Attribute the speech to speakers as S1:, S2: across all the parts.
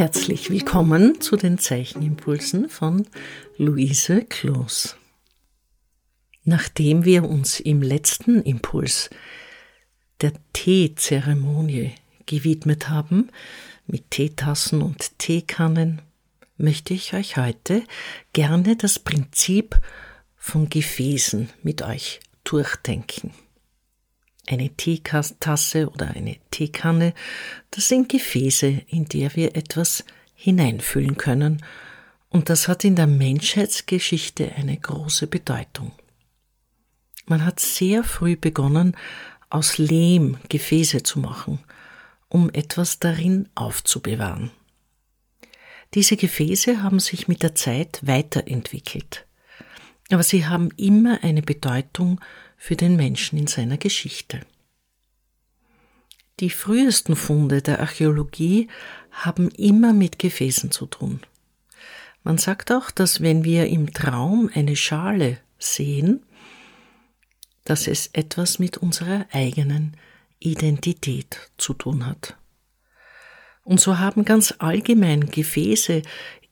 S1: Herzlich willkommen zu den Zeichenimpulsen von Luise Kloos. Nachdem wir uns im letzten Impuls der Teezeremonie gewidmet haben, mit Teetassen und Teekannen, möchte ich euch heute gerne das Prinzip von Gefäßen mit euch durchdenken. Eine Teetasse oder eine Teekanne, das sind Gefäße, in der wir etwas hineinfüllen können, und das hat in der Menschheitsgeschichte eine große Bedeutung. Man hat sehr früh begonnen, aus Lehm Gefäße zu machen, um etwas darin aufzubewahren. Diese Gefäße haben sich mit der Zeit weiterentwickelt, aber sie haben immer eine Bedeutung für den Menschen in seiner Geschichte. Die frühesten Funde der Archäologie haben immer mit Gefäßen zu tun. Man sagt auch, dass wenn wir im Traum eine Schale sehen, dass es etwas mit unserer eigenen Identität zu tun hat. Und so haben ganz allgemein Gefäße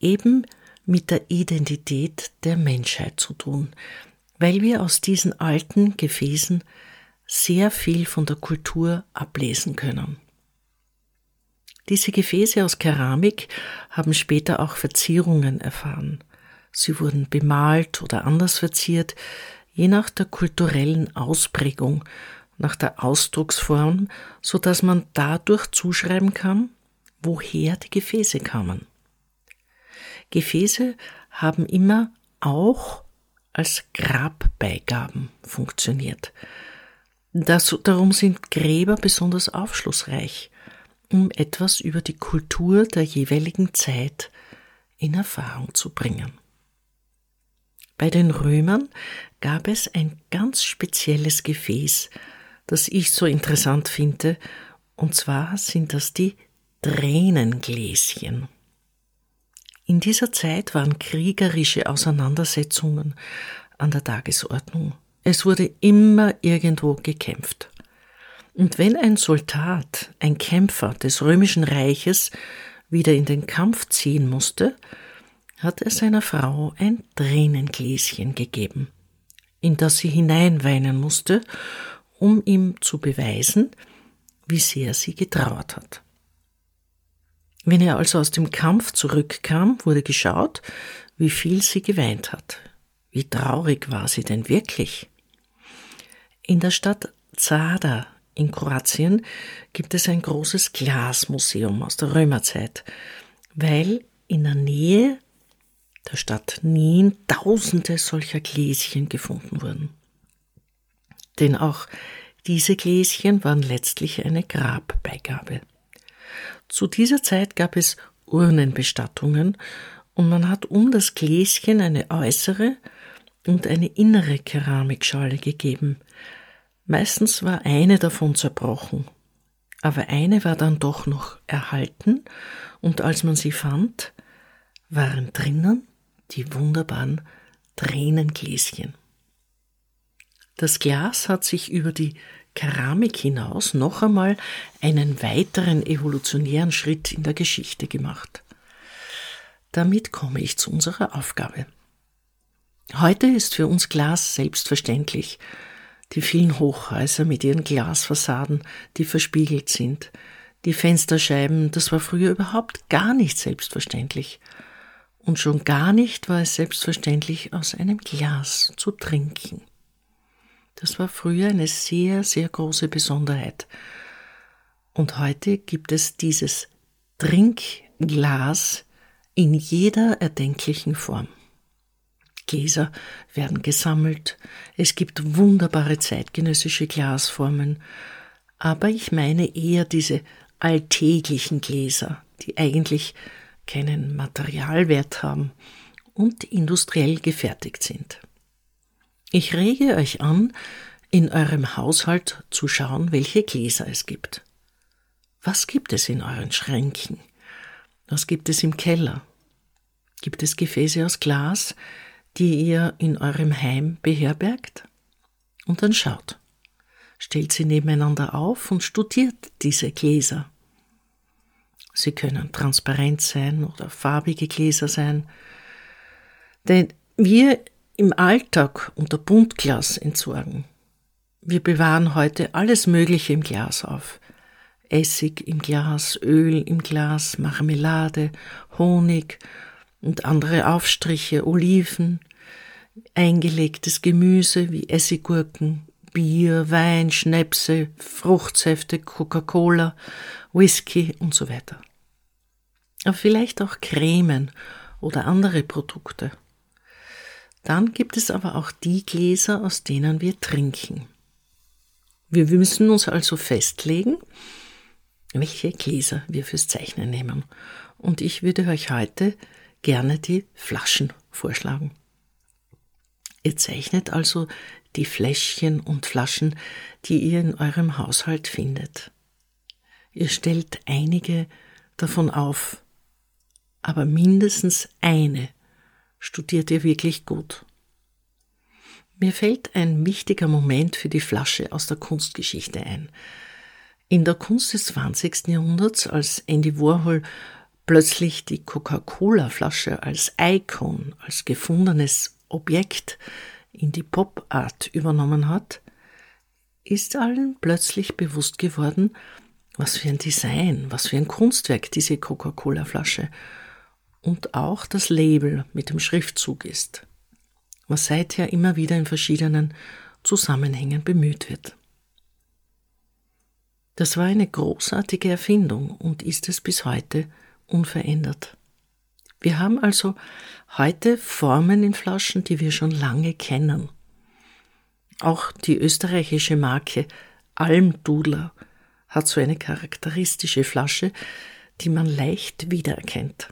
S1: eben mit der Identität der Menschheit zu tun, weil wir aus diesen alten Gefäßen sehr viel von der Kultur ablesen können. Diese Gefäße aus Keramik haben später auch Verzierungen erfahren. Sie wurden bemalt oder anders verziert, je nach der kulturellen Ausprägung, nach der Ausdrucksform, so dass man dadurch zuschreiben kann, woher die Gefäße kamen. Gefäße haben immer auch als Grabbeigaben funktioniert. Das, darum sind Gräber besonders aufschlussreich, um etwas über die Kultur der jeweiligen Zeit in Erfahrung zu bringen. Bei den Römern gab es ein ganz spezielles Gefäß, das ich so interessant finde, und zwar sind das die Tränengläschen. In dieser Zeit waren kriegerische Auseinandersetzungen an der Tagesordnung. Es wurde immer irgendwo gekämpft. Und wenn ein Soldat, ein Kämpfer des römischen Reiches wieder in den Kampf ziehen musste, hat er seiner Frau ein Tränengläschen gegeben, in das sie hineinweinen musste, um ihm zu beweisen, wie sehr sie getrauert hat. Wenn er also aus dem Kampf zurückkam, wurde geschaut, wie viel sie geweint hat. Wie traurig war sie denn wirklich? In der Stadt Zadar in Kroatien gibt es ein großes Glasmuseum aus der Römerzeit, weil in der Nähe der Stadt Nien tausende solcher Gläschen gefunden wurden. Denn auch diese Gläschen waren letztlich eine Grabbeigabe. Zu dieser Zeit gab es Urnenbestattungen und man hat um das Gläschen eine äußere und eine innere Keramikschale gegeben. Meistens war eine davon zerbrochen, aber eine war dann doch noch erhalten und als man sie fand, waren drinnen die wunderbaren Tränengläschen. Das Glas hat sich über die Keramik hinaus noch einmal einen weiteren evolutionären Schritt in der Geschichte gemacht. Damit komme ich zu unserer Aufgabe. Heute ist für uns Glas selbstverständlich. Die vielen Hochhäuser mit ihren Glasfassaden, die verspiegelt sind, die Fensterscheiben, das war früher überhaupt gar nicht selbstverständlich. Und schon gar nicht war es selbstverständlich, aus einem Glas zu trinken. Das war früher eine sehr, sehr große Besonderheit. Und heute gibt es dieses Trinkglas in jeder erdenklichen Form. Gläser werden gesammelt, es gibt wunderbare zeitgenössische Glasformen, aber ich meine eher diese alltäglichen Gläser, die eigentlich keinen Materialwert haben und industriell gefertigt sind. Ich rege euch an, in eurem Haushalt zu schauen, welche Gläser es gibt. Was gibt es in euren Schränken? Was gibt es im Keller? Gibt es Gefäße aus Glas, die ihr in eurem Heim beherbergt? Und dann schaut. Stellt sie nebeneinander auf und studiert diese Gläser. Sie können transparent sein oder farbige Gläser sein. Denn wir im Alltag unter Buntglas entsorgen. Wir bewahren heute alles Mögliche im Glas auf. Essig im Glas, Öl im Glas, Marmelade, Honig und andere Aufstriche, Oliven, eingelegtes Gemüse wie Essiggurken, Bier, Wein, Schnäpse, Fruchtsäfte, Coca-Cola, Whisky und so weiter. Aber vielleicht auch Cremen oder andere Produkte. Dann gibt es aber auch die Gläser, aus denen wir trinken. Wir müssen uns also festlegen, welche Gläser wir fürs Zeichnen nehmen. Und ich würde euch heute gerne die Flaschen vorschlagen. Ihr zeichnet also die Fläschchen und Flaschen, die ihr in eurem Haushalt findet. Ihr stellt einige davon auf, aber mindestens eine studiert ihr wirklich gut. Mir fällt ein wichtiger Moment für die Flasche aus der Kunstgeschichte ein. In der Kunst des 20. Jahrhunderts, als Andy Warhol plötzlich die Coca-Cola-Flasche als Icon, als gefundenes Objekt in die Pop-Art übernommen hat, ist allen plötzlich bewusst geworden, was für ein Design, was für ein Kunstwerk diese Coca-Cola-Flasche und auch das Label mit dem Schriftzug ist, was seither immer wieder in verschiedenen Zusammenhängen bemüht wird. Das war eine großartige Erfindung und ist es bis heute unverändert. Wir haben also heute Formen in Flaschen, die wir schon lange kennen. Auch die österreichische Marke Almdudler hat so eine charakteristische Flasche, die man leicht wiedererkennt.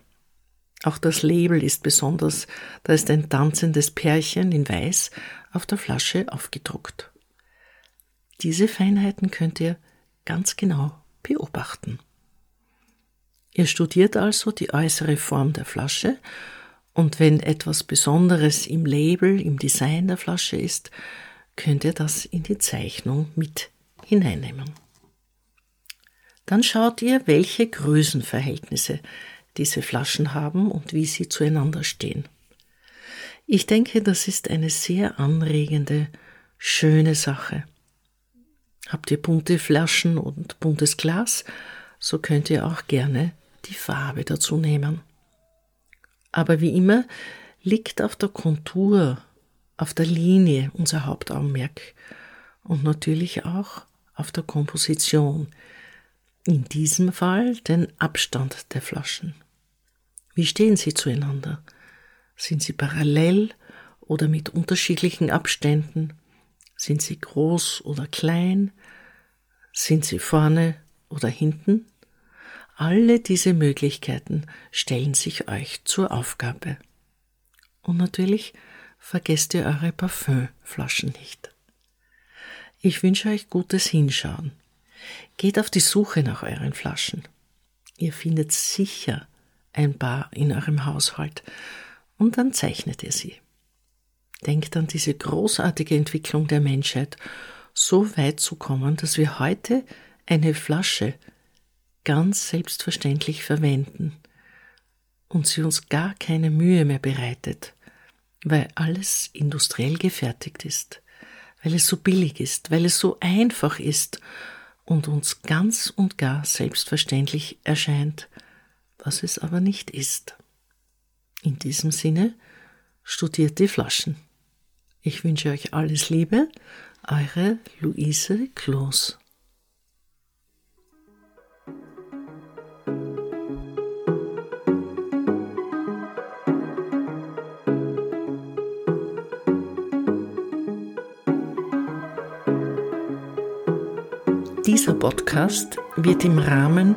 S1: Auch das Label ist besonders, da ist ein tanzendes Pärchen in Weiß auf der Flasche aufgedruckt. Diese Feinheiten könnt ihr ganz genau beobachten. Ihr studiert also die äußere Form der Flasche und wenn etwas Besonderes im Label, im Design der Flasche ist, könnt ihr das in die Zeichnung mit hineinnehmen. Dann schaut ihr, welche Größenverhältnisse diese Flaschen haben und wie sie zueinander stehen. Ich denke, das ist eine sehr anregende, schöne Sache. Habt ihr bunte Flaschen und buntes Glas, so könnt ihr auch gerne die Farbe dazu nehmen. Aber wie immer liegt auf der Kontur, auf der Linie unser Hauptaugenmerk und natürlich auch auf der Komposition. In diesem Fall den Abstand der Flaschen. Wie stehen sie zueinander? Sind sie parallel oder mit unterschiedlichen Abständen? Sind sie groß oder klein? Sind sie vorne oder hinten? Alle diese Möglichkeiten stellen sich euch zur Aufgabe. Und natürlich vergesst ihr eure Parfümflaschen nicht. Ich wünsche euch gutes Hinschauen. Geht auf die Suche nach euren Flaschen. Ihr findet sicher ein paar in eurem Haushalt und dann zeichnet ihr sie. Denkt an diese großartige Entwicklung der Menschheit, so weit zu kommen, dass wir heute eine Flasche ganz selbstverständlich verwenden und sie uns gar keine Mühe mehr bereitet, weil alles industriell gefertigt ist, weil es so billig ist, weil es so einfach ist und uns ganz und gar selbstverständlich erscheint, was es aber nicht ist. In diesem Sinne, studiert die Flaschen. Ich wünsche euch alles Liebe, eure Luise Kloos. Dieser Podcast wird im Rahmen